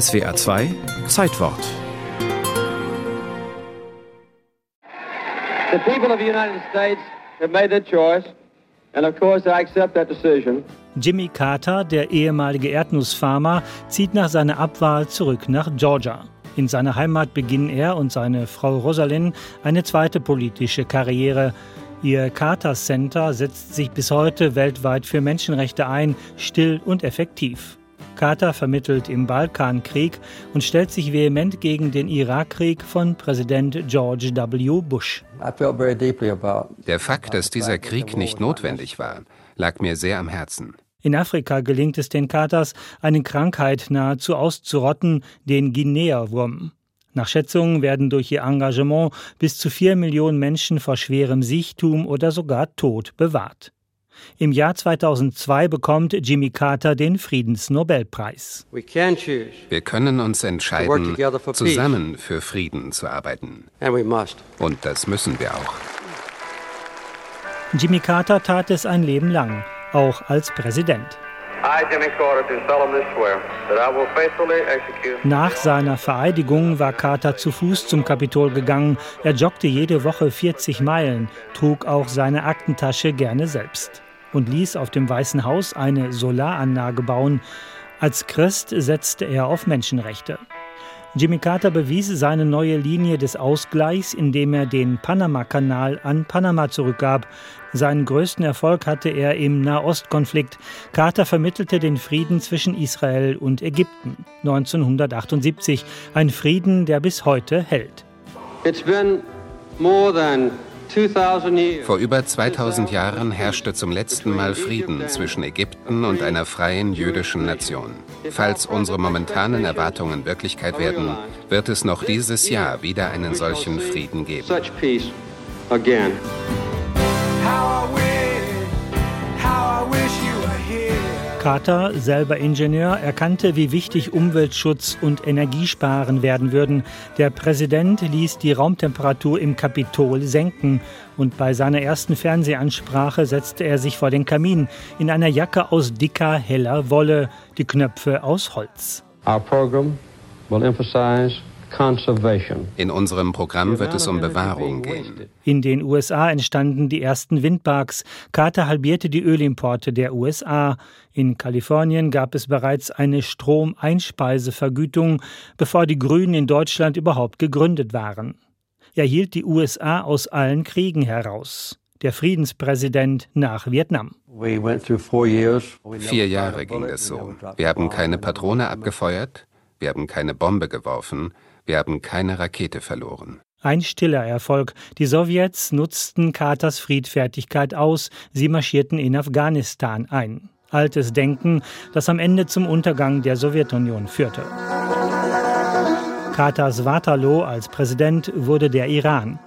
SWA 2 Zeitwort. The people of the United States have made their choice, and of course I accept that decision. Jimmy Carter, der ehemalige Erdnussfarmer, zieht nach seiner Abwahl zurück nach Georgia. In seiner Heimat beginnen er und seine Frau Rosalind eine zweite politische Karriere. Ihr Carter Center setzt sich bis heute weltweit für Menschenrechte ein, still und effektiv. Carter vermittelt im Balkankrieg und stellt sich vehement gegen den Irakkrieg von Präsident George W. Bush. Der Fakt, dass dieser Krieg nicht notwendig war, lag mir sehr am Herzen. In Afrika gelingt es den Katers, eine Krankheit nahezu auszurotten, den Guinea-Wurm. Nach Schätzungen werden durch ihr Engagement bis zu vier Millionen Menschen vor schwerem Siechtum oder sogar Tod bewahrt. Im Jahr 2002 bekommt Jimmy Carter den Friedensnobelpreis. Wir können uns entscheiden, zusammen für Frieden zu arbeiten. Und das müssen wir auch. Jimmy Carter tat es ein Leben lang auch als Präsident. Nach seiner Vereidigung war Carter zu Fuß zum Kapitol gegangen. Er joggte jede Woche 40 Meilen, trug auch seine Aktentasche gerne selbst und ließ auf dem Weißen Haus eine Solaranlage bauen. Als Christ setzte er auf Menschenrechte. Jimmy Carter bewies seine neue Linie des Ausgleichs, indem er den Panama-Kanal an Panama zurückgab. Seinen größten Erfolg hatte er im Nahostkonflikt. Carter vermittelte den Frieden zwischen Israel und Ägypten 1978, ein Frieden, der bis heute hält. It's been more than vor über 2000 Jahren herrschte zum letzten Mal Frieden zwischen Ägypten und einer freien jüdischen Nation. Falls unsere momentanen Erwartungen Wirklichkeit werden, wird es noch dieses Jahr wieder einen solchen Frieden geben. Carter, selber Ingenieur, erkannte, wie wichtig Umweltschutz und Energiesparen werden würden. Der Präsident ließ die Raumtemperatur im Kapitol senken und bei seiner ersten Fernsehansprache setzte er sich vor den Kamin in einer Jacke aus dicker, heller Wolle, die Knöpfe aus Holz. Our program will emphasize in unserem Programm wird es um Bewahrung gehen. In den USA entstanden die ersten Windparks. Carter halbierte die Ölimporte der USA. In Kalifornien gab es bereits eine Stromeinspeisevergütung, bevor die Grünen in Deutschland überhaupt gegründet waren. Er hielt die USA aus allen Kriegen heraus der Friedenspräsident nach Vietnam. Vier Jahre ging es so. Wir haben keine Patrone abgefeuert, wir haben keine Bombe geworfen, wir haben keine Rakete verloren. Ein stiller Erfolg. Die Sowjets nutzten Carters Friedfertigkeit aus. Sie marschierten in Afghanistan ein. Altes Denken, das am Ende zum Untergang der Sowjetunion führte. Carters Waterloo als Präsident wurde der Iran.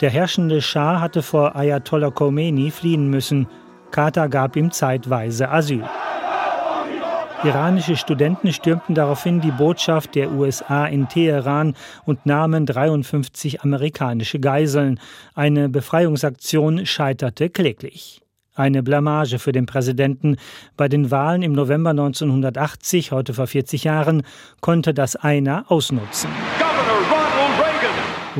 Der herrschende Schah hatte vor Ayatollah Khomeini fliehen müssen. Carter gab ihm zeitweise Asyl. Iranische Studenten stürmten daraufhin die Botschaft der USA in Teheran und nahmen 53 amerikanische Geiseln. Eine Befreiungsaktion scheiterte kläglich. Eine Blamage für den Präsidenten. Bei den Wahlen im November 1980, heute vor 40 Jahren, konnte das einer ausnutzen.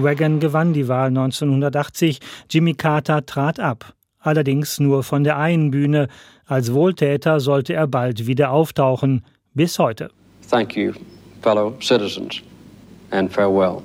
Reagan. Gewann die Wahl 1980, Jimmy Carter trat ab allerdings nur von der einen Bühne. Als Wohltäter sollte er bald wieder auftauchen, bis heute. Thank you, fellow citizens, and farewell.